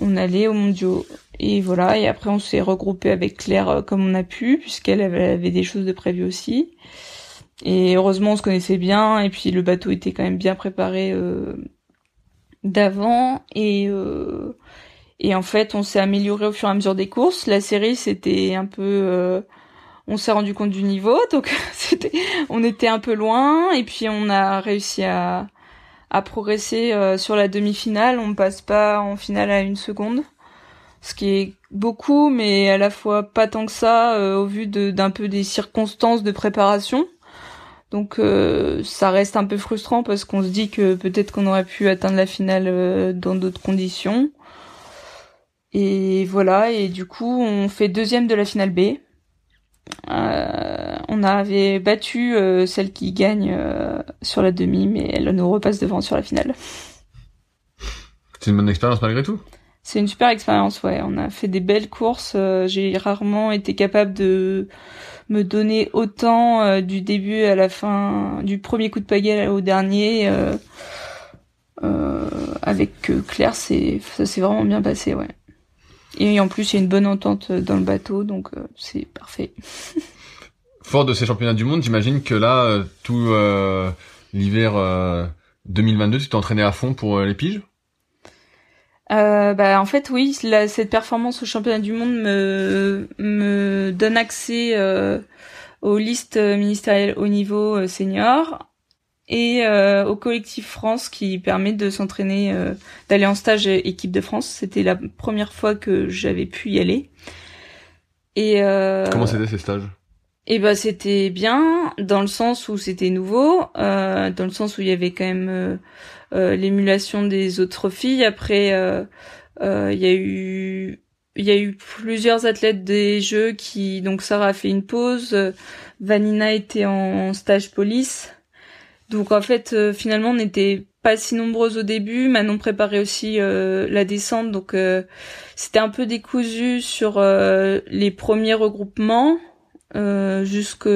on allait au mondiaux. Et voilà, et après on s'est regroupé avec Claire euh, comme on a pu, puisqu'elle avait des choses de prévues aussi. Et heureusement on se connaissait bien, et puis le bateau était quand même bien préparé d'avant, et et en fait on s'est amélioré au fur et à mesure des courses. La série c'était un peu on s'est rendu compte du niveau, donc c'était, on était un peu loin, et puis on a réussi à, à progresser euh, sur la demi-finale. On passe pas en finale à une seconde, ce qui est beaucoup, mais à la fois pas tant que ça euh, au vu d'un peu des circonstances de préparation. Donc euh, ça reste un peu frustrant parce qu'on se dit que peut-être qu'on aurait pu atteindre la finale dans d'autres conditions. Et voilà, et du coup on fait deuxième de la finale B. Euh, on avait battu euh, celle qui gagne euh, sur la demi, mais elle nous repasse devant sur la finale. C'est une bonne expérience malgré tout. C'est une super expérience, ouais. On a fait des belles courses. J'ai rarement été capable de me donner autant du début à la fin, du premier coup de pagaie au dernier. avec Claire, c'est ça s'est vraiment bien passé, ouais. Et en plus, il y a une bonne entente dans le bateau, donc euh, c'est parfait. Fort de ces championnats du monde, j'imagine que là, euh, tout euh, l'hiver 2022, tu t'es entraîné à fond pour les piges? Bah, en fait, oui, cette performance au championnat du monde me, me donne accès aux listes ministérielles au niveau senior et euh, au collectif France qui permet de s'entraîner, euh, d'aller en stage équipe de France. C'était la première fois que j'avais pu y aller. Et euh, comment c'était ces stages? Et eh ben c'était bien dans le sens où c'était nouveau, dans le sens où il y avait quand même l'émulation des autres filles. Après, il y a eu il y a eu plusieurs athlètes des Jeux qui donc Sarah a fait une pause, Vanina était en stage police. Donc en fait, euh, finalement, on n'était pas si nombreuses au début. Manon préparait aussi euh, la descente, donc euh, c'était un peu décousu sur les premiers regroupements jusque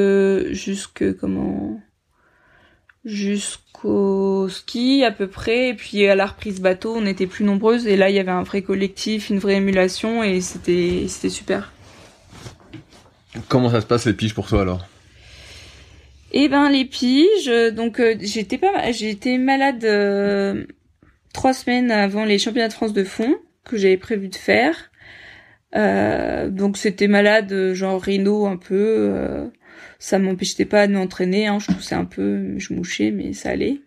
jusque comment jusqu'au ski à peu près et puis à la reprise bateau on était plus nombreuses et là il y avait un vrai collectif une vraie émulation et c'était c'était super comment ça se passe les piges pour toi alors? Eh ben les piges, donc euh, j'étais pas, j'étais malade euh, trois semaines avant les championnats de France de fond que j'avais prévu de faire. Euh, donc c'était malade, genre rhino un peu. Ça m'empêchait pas de m'entraîner. Hein. Je toussais un peu, je mouchais, mais ça allait.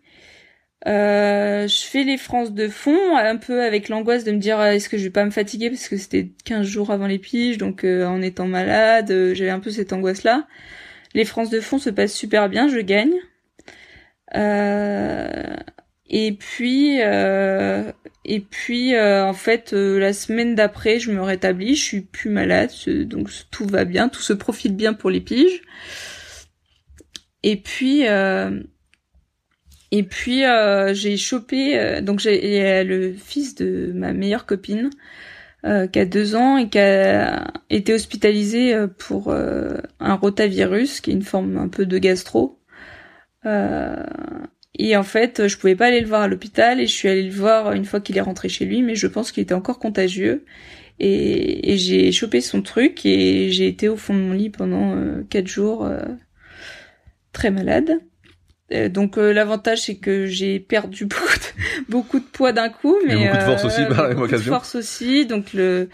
Euh, je fais les frances de fond, un peu avec l'angoisse de me dire est-ce que je vais pas me fatiguer parce que c'était 15 jours avant les piges, donc en étant malade, j'avais un peu cette angoisse-là. Les frances de fond se passent super bien, je gagne. Euh, et puis, euh, et puis euh, en fait, euh, la semaine d'après, je me rétablis, je suis plus malade, donc tout va bien, tout se profite bien pour les piges. Et puis, et puis j'ai chopé, donc j'ai le fils de ma meilleure copine qui a deux ans et qui a été hospitalisé pour un rotavirus, qui est une forme un peu de gastro. Euh, et en fait, je pouvais pas aller le voir à l'hôpital et je suis allée le voir une fois qu'il est rentré chez lui, mais je pense qu'il était encore contagieux. Et, et j'ai chopé son truc et j'ai été au fond de mon lit pendant euh, quatre jours euh, très malade. Euh, donc l'avantage c'est que j'ai perdu beaucoup de, beaucoup de poids d'un coup, mais et beaucoup de force aussi par la Beaucoup de force aussi, donc le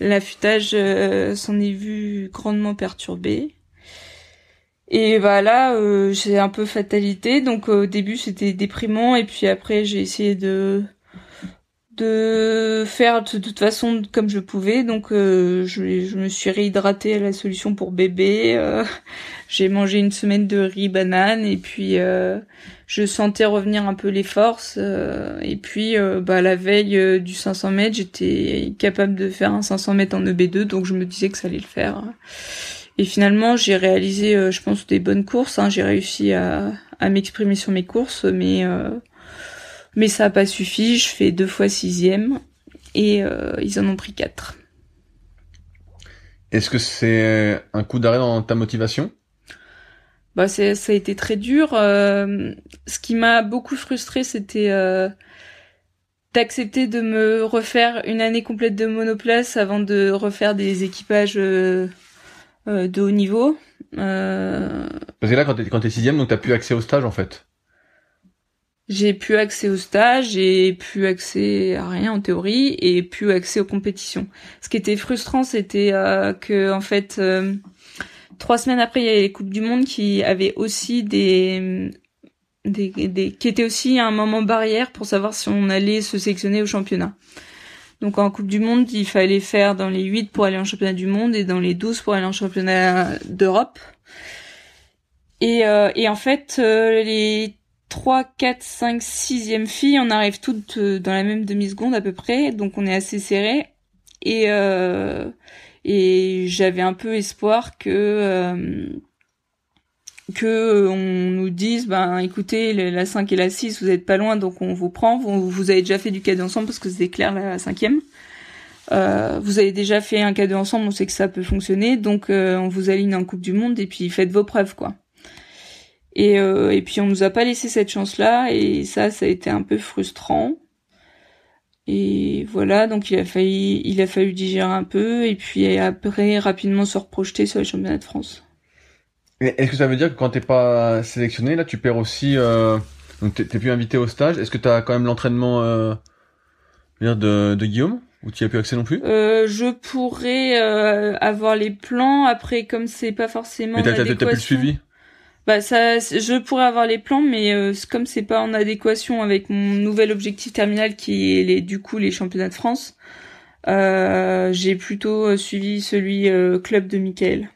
l'affûtage s'en est vu grandement perturbé. Et bah là, euh, c'est un peu fatalité. Donc au début c'était déprimant et puis après j'ai essayé de de faire de toute façon comme je pouvais. Donc euh, je, me suis réhydratée à la solution pour bébé. Euh, j'ai mangé une semaine de riz banane et puis euh, je sentais revenir un peu les forces. et puis bah la veille du 500 mètres, j'étais capable de faire un 500 mètres en EB2, donc je me disais que ça allait le faire. Et finalement, j'ai réalisé, euh, je pense, des bonnes courses. Hein. J'ai réussi à, à m'exprimer sur mes courses, mais euh, mais ça n'a pas suffi. Je fais deux fois sixième et euh, ils en ont pris quatre. Est-ce que c'est un coup d'arrêt dans ta motivation? Bah, ça a été très dur. ce qui m'a beaucoup frustré, c'était d'accepter de me refaire une année complète de monoplace avant de refaire des équipages euh, de haut niveau. Euh... Parce que là, quand t'es quand es sixième, donc t'as plus accès au stage en fait. J'ai plus accès au stage, j'ai plus accès à rien en théorie et plus accès aux compétitions. Ce qui était frustrant, c'était euh, que en fait, euh, trois semaines après, il y avait les coupes du monde qui avaient aussi des, des, des qui étaient aussi un moment barrière pour savoir si on allait se sélectionner au championnat. Donc en Coupe du Monde, il fallait faire dans les 8 pour aller en championnat du monde et dans les 12 pour aller en championnat d'Europe. Et, euh, et en fait, euh, les 3, 4, 5, 6e filles, on arrive toutes euh, dans la même demi-seconde à peu près, donc on est assez serré. Et, et j'avais un peu espoir que que euh, on nous dise ben écoutez la 5 et la 6 vous êtes pas loin donc on vous prend. Vous, avez déjà fait du cadeau ensemble parce que c'est clair la cinquième. Euh, vous avez déjà fait un cadeau ensemble on sait que ça peut fonctionner. Donc euh, on vous aligne en coupe du monde et puis faites vos preuves quoi. Et euh, et puis on nous a pas laissé cette chance là et ça ça a été un peu frustrant. Et voilà donc il a failli il a fallu digérer un peu et puis après rapidement se reprojeter sur les championnats de France est-ce que ça veut dire que quand t'es pas sélectionné, là, tu perds aussi, euh, donc t'es plus invité au stage? Est-ce que t'as quand même l'entraînement euh, de, de Guillaume? Ou tu as plus accès non plus? Euh, Je pourrais euh, avoir les plans. Après, comme c'est pas forcément. Mais t'as plus le suivi? Bah ça, je pourrais avoir les plans, mais euh, comme c'est pas en adéquation avec mon nouvel objectif terminal qui est les, du coup les championnats de France, euh, j'ai plutôt suivi celui club de Michael.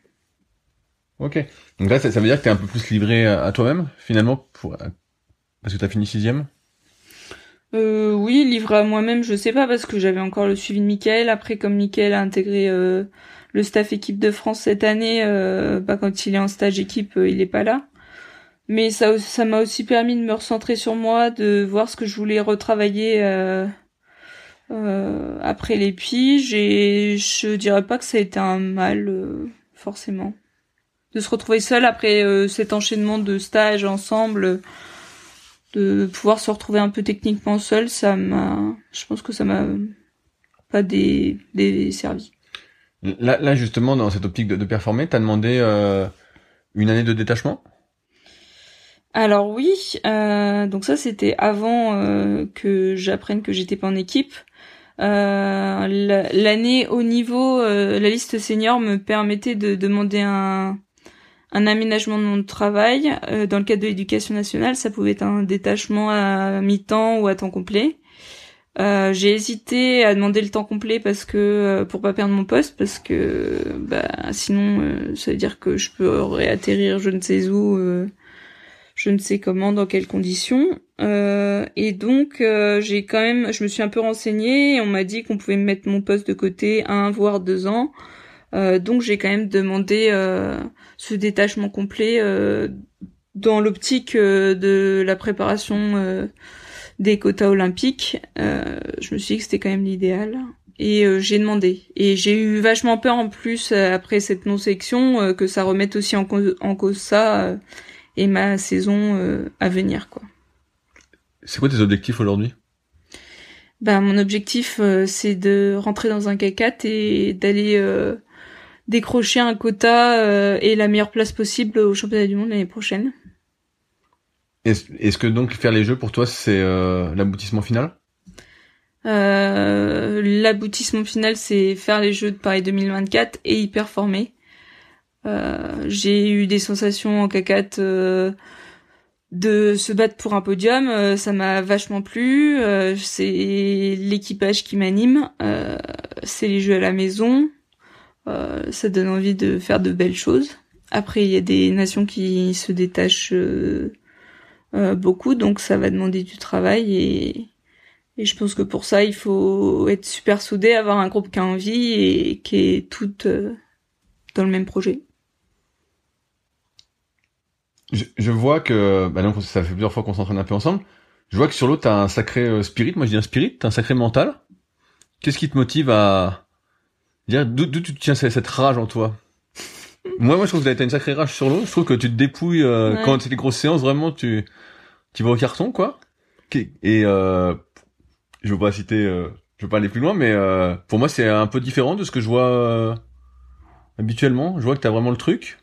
Ok. Donc là, ça, veut dire que t'es un peu plus livré à, toi-même, finalement, pour, parce que t'as fini sixième? Euh, Oui, livré à moi-même, je sais pas, parce que j'avais encore le suivi de Michael. Après, comme Michael a intégré euh, le staff équipe de France cette année, euh, bah, quand il est en stage équipe, euh, il est pas là. Mais ça, ça m'a aussi permis de me recentrer sur moi, de voir ce que je voulais retravailler euh, euh, après les piges. Et je dirais pas que ça a été un mal, forcément de se retrouver seul après euh, cet enchaînement de stages ensemble, de pouvoir se retrouver un peu techniquement seul, ça m'a, je pense que ça m'a pas des, des servi. Là, là justement, dans cette optique de, de performer, t'as demandé euh, une année de détachement? Alors oui, euh, donc ça c'était avant euh, que j'apprenne que j'étais pas en équipe. Euh, L'année au niveau, la liste senior me permettait de demander un, un aménagement de mon travail. Euh, dans le cadre de l'éducation nationale, ça pouvait être un détachement à mi-temps ou à temps complet. Euh, j'ai hésité à demander le temps complet parce que euh, pour pas perdre mon poste parce que bah sinon euh, ça veut dire que je peux réatterrir je ne sais où je ne sais comment dans quelles conditions et donc j'ai quand même je me suis un peu renseignée et on m'a dit qu'on pouvait mettre mon poste de côté un voire deux ans donc j'ai quand même demandé ce détachement complet dans l'optique de la préparation des quotas olympiques, euh, je me suis dit que c'était quand même l'idéal. Et euh, j'ai demandé. Et j'ai eu vachement peur en plus, euh, après cette non-sélection, que ça remette aussi en cause, en cause ça et ma saison à venir. quoi. C'est quoi tes objectifs aujourd'hui? Ben, Mon objectif, c'est de rentrer dans un K4 et d'aller décrocher un quota et la meilleure place possible au championnat du monde l'année prochaine. Est-ce que donc faire les jeux pour toi c'est euh, l'aboutissement final? Euh, L'aboutissement final c'est faire les jeux de Paris 2024 et y performer. Euh, j'ai eu des sensations en K4 euh, de se battre pour un podium, euh, ça m'a vachement plu. c'est l'équipage qui m'anime, c'est les jeux à la maison, ça donne envie de faire de belles choses. Après il y a des nations qui se détachent euh, beaucoup, donc ça va demander du travail et, et je pense que pour ça, il faut être super soudé, avoir un groupe qui a envie et qui est tout euh, dans le même projet. Je, je vois que, bah non, ça fait plusieurs fois qu'on s'entraîne un peu ensemble. Je vois que sur l'autre, t'as un sacré euh, spirit. Moi, je dis un spirit. T'as un sacré mental. Qu'est-ce qui te motive à d'où tu tiens cette rage en toi? Moi, moi, je trouve que t'as une sacrée rage sur l'eau. Je trouve que tu te dépouilles euh, quand c'est des grosses séances. Vraiment, tu tu vas au carton, quoi. Et euh, je veux pas citer, euh, je veux pas aller plus loin, mais euh, pour moi, c'est un peu différent de ce que je vois euh, habituellement. Je vois que t'as vraiment le truc.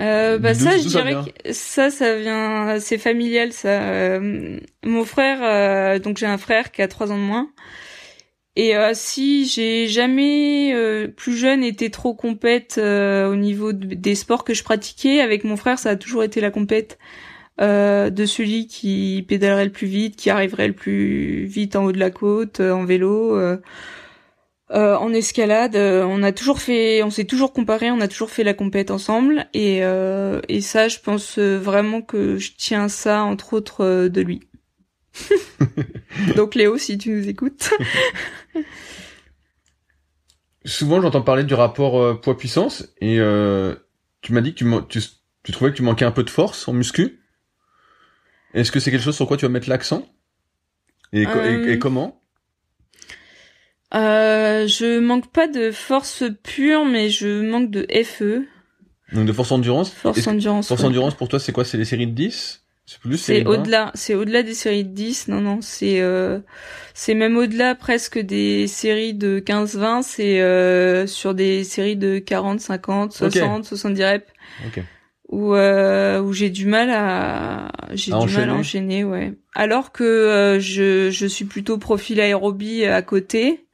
Euh, bah ça, je dirais que ça, ça vient, c'est familial. Ça, mon frère, donc j'ai un frère qui a trois ans de moins. Et euh, si j'ai jamais euh, plus jeune été trop compète euh, au niveau des sports que je pratiquais, avec mon frère ça a toujours été la compète de celui qui pédalerait le plus vite, qui arriverait le plus vite en haut de la côte, en vélo, en escalade. on a toujours fait, on s'est toujours comparé, on a toujours fait la compète ensemble. Et, et ça, je pense vraiment que je tiens ça entre autres de lui. Donc Léo, si tu nous écoutes. Souvent, j'entends parler du rapport euh, poids-puissance et euh, tu m'as dit que tu, tu, trouvais que tu manquais un peu de force en muscu. Est-ce que c'est quelque chose sur quoi tu vas mettre l'accent? Et, et, euh, comment? Je manque pas de force pure, mais je manque de FE. Donc de force endurance? Force endurance. Force endurance pour toi, c'est quoi? C'est les séries de 10 c'est au-delà, c'est au-delà des séries de 10, non non, c'est euh, c'est même au-delà presque des séries de 15 20, c'est euh, sur des séries de 40 50, 60, 70 reps. OK. Où euh, où j'ai du mal à j'ai du mal à enchaîner, ouais. Alors que euh, je je suis plutôt profil aérobie à côté.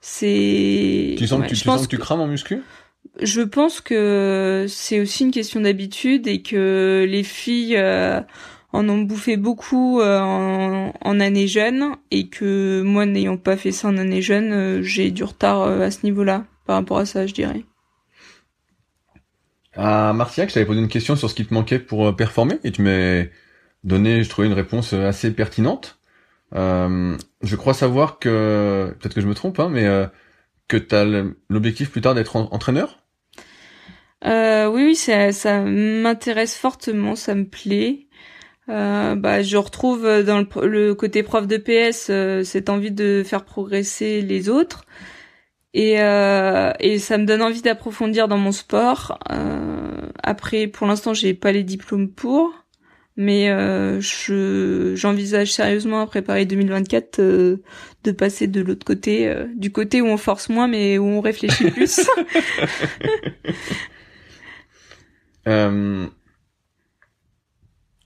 C'est Tu sens que tu, tu sens que tu crames en muscu? Je pense que c'est aussi une question d'habitude et que les filles euh, en ont bouffé beaucoup euh, en, année jeune et que moi n'ayant pas fait ça en année jeune, euh, j'ai du retard à ce niveau-là par rapport à ça, je dirais. À Martiac, je t'avais posé une question sur ce qui te manquait pour performer et tu m'as donné, je trouvais une réponse assez pertinente. je crois savoir que, peut-être que je me trompe, hein, mais que tu as l'objectif plus tard d'être entraîneur? Euh, oui, oui, ça, ça m'intéresse fortement, ça me plaît. Euh, bah, je retrouve dans le, côté prof de PS euh, cette envie de faire progresser les autres. Et, euh, et ça me donne envie d'approfondir dans mon sport. Euh, après, pour l'instant, j'ai pas les diplômes pour, mais je j'envisage sérieusement à préparer 2024 de passer de l'autre côté, du côté où on force moins, mais où on réfléchit plus. Euh,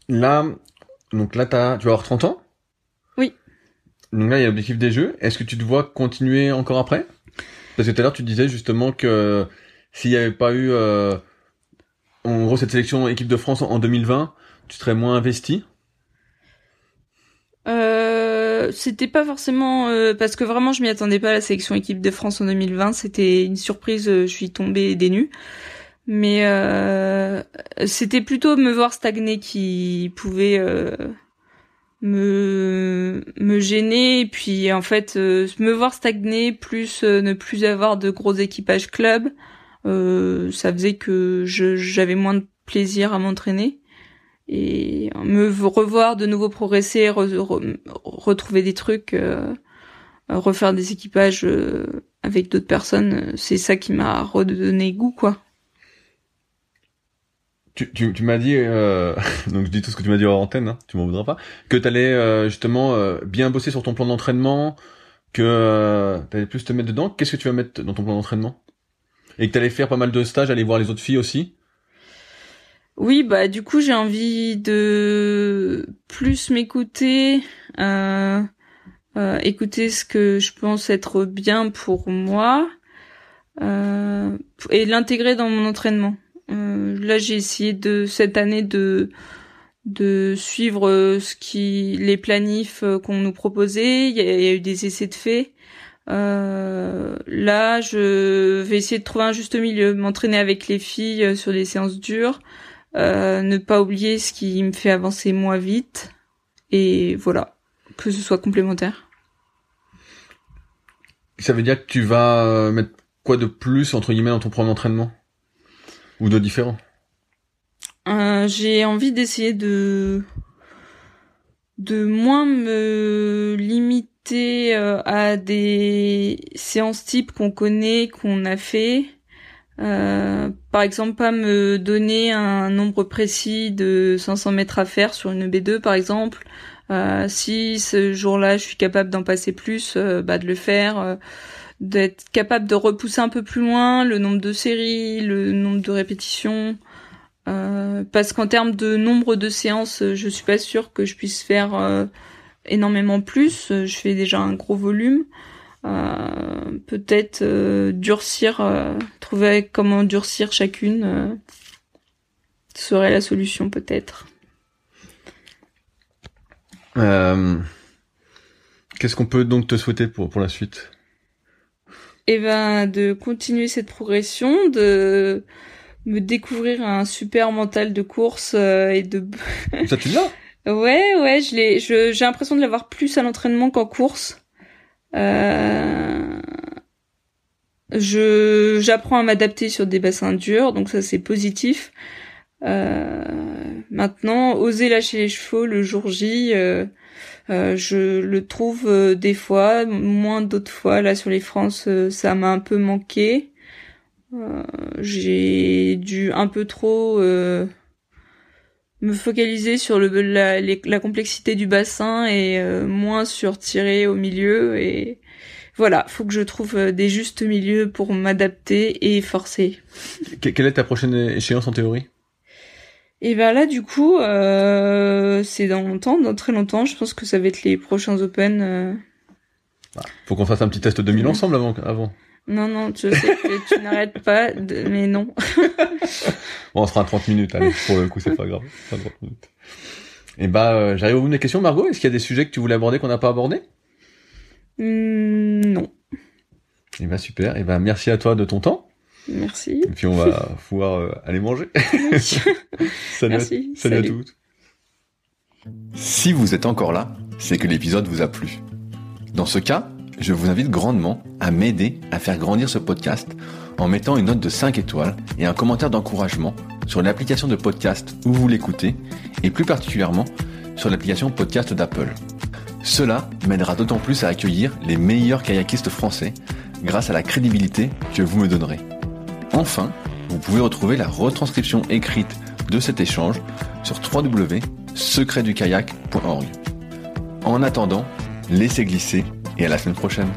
là, donc là, t'as, tu vas avoir 30 ans. Oui. Donc là, il y a l'objectif des jeux. Est-ce que tu te vois continuer encore après? Parce que tout à l'heure, tu disais justement que s'il n'y avait pas eu euh, en gros, cette sélection équipe de France en 2020, tu serais moins investi? Euh, c'était pas forcément euh, parce que vraiment je m'y attendais pas à la sélection équipe de France en 2020 c'était une surprise euh, je suis tombée des nues mais euh, c'était plutôt me voir stagner qui pouvait me me gêner et puis en fait me voir stagner plus ne plus avoir de gros équipages club ça faisait que j'avais moins de plaisir à m'entraîner et me revoir de nouveau progresser, retrouver des trucs, euh, refaire des équipages euh, avec d'autres personnes, c'est ça qui m'a redonné goût, quoi. Tu, tu, tu m'as dit, euh, donc je dis tout ce que tu m'as dit en antenne, hein, tu m'en voudras pas, que tu allais justement bien bosser sur ton plan d'entraînement, que tu allais plus te mettre dedans. Qu'est-ce que tu vas mettre dans ton plan d'entraînement? Et que tu allais faire pas mal de stages, aller voir les autres filles aussi? Oui, bah du coup j'ai envie de plus m'écouter, euh, euh, écouter ce que je pense être bien pour moi euh, et l'intégrer dans mon entraînement. Là j'ai essayé de cette année de suivre ce qui les planifs qu'on nous proposait. Il y, a, eu des essais de fait. là, je vais essayer de trouver un juste milieu, m'entraîner avec les filles sur des séances dures, euh, ne pas oublier ce qui me fait avancer moins vite et voilà que ce soit complémentaire. Ça veut dire que tu vas euh, mettre quoi de plus entre guillemets dans ton programme d'entraînement? Ou de différent euh, J'ai envie d'essayer de de moins me limiter à des séances types qu'on connaît, qu'on a fait, euh, par exemple, pas me donner un nombre précis de 500 mètres à faire sur une B2, par exemple. Euh, si ce jour-là, je suis capable d'en passer plus, euh, bah, de le faire. Euh, d'être capable de repousser un peu plus loin le nombre de séries, le nombre de répétitions. parce qu'en termes de nombre de séances, je suis pas sûre que je puisse faire énormément plus. Je fais déjà un gros volume. Euh, peut-être euh, durcir, euh, trouver comment durcir chacune serait la solution peut-être. Qu'est-ce qu'on peut donc te souhaiter pour la suite? Eh ben, de continuer cette progression, de me découvrir un super mental de course et de. Ça tu l'as? Ouais, ouais, je l'ai. j'ai l'impression de l'avoir plus à l'entraînement qu'en course. Euh, je j'apprends à m'adapter sur des bassins durs, donc ça c'est positif. Euh, maintenant, oser lâcher les chevaux le jour J, euh, euh je le trouve euh, des fois, moins d'autres fois. Là sur les France, ça m'a un peu manqué. J'ai dû un peu trop me focaliser sur le, la, la complexité du bassin et euh, moins sur tirer au milieu et voilà, faut que je trouve euh, des justes milieux pour m'adapter et forcer. Quelle est ta prochaine échéance en théorie? Et ben là du coup, euh, c'est dans longtemps, dans très longtemps. Je pense que ça va être les prochains Open. Euh... Bah, faut qu'on fasse un petit test 2000 ensemble avant. avant. Non, non, je sais que tu n'arrêtes pas, de... mais non. bon, on sera à 30 minutes, allez, pour le coup, c'est pas grave. Pas 30 minutes. Et eh bah, euh, j'arrive au bout de mes questions, Margot. Est-ce qu'il y a des sujets que tu voulais aborder qu'on n'a pas abordé mmh, Non. Et eh bah, super. Et eh bah, merci à toi de ton temps. Merci. Et puis, on va pouvoir euh, aller manger. salut, merci. À, salut, à toutes. Si vous êtes encore là, c'est que l'épisode vous a plu. Dans ce cas, je vous invite grandement à m'aider à faire grandir ce podcast en mettant une note de 5 étoiles et un commentaire d'encouragement sur l'application de podcast où vous l'écoutez et plus particulièrement sur l'application podcast d'Apple. Cela m'aidera d'autant plus à accueillir les meilleurs kayakistes français grâce à la crédibilité que vous me donnerez. Enfin, vous pouvez retrouver la retranscription écrite de cet échange sur www.secretdukayak.org. En attendant, laissez glisser et à la semaine prochaine.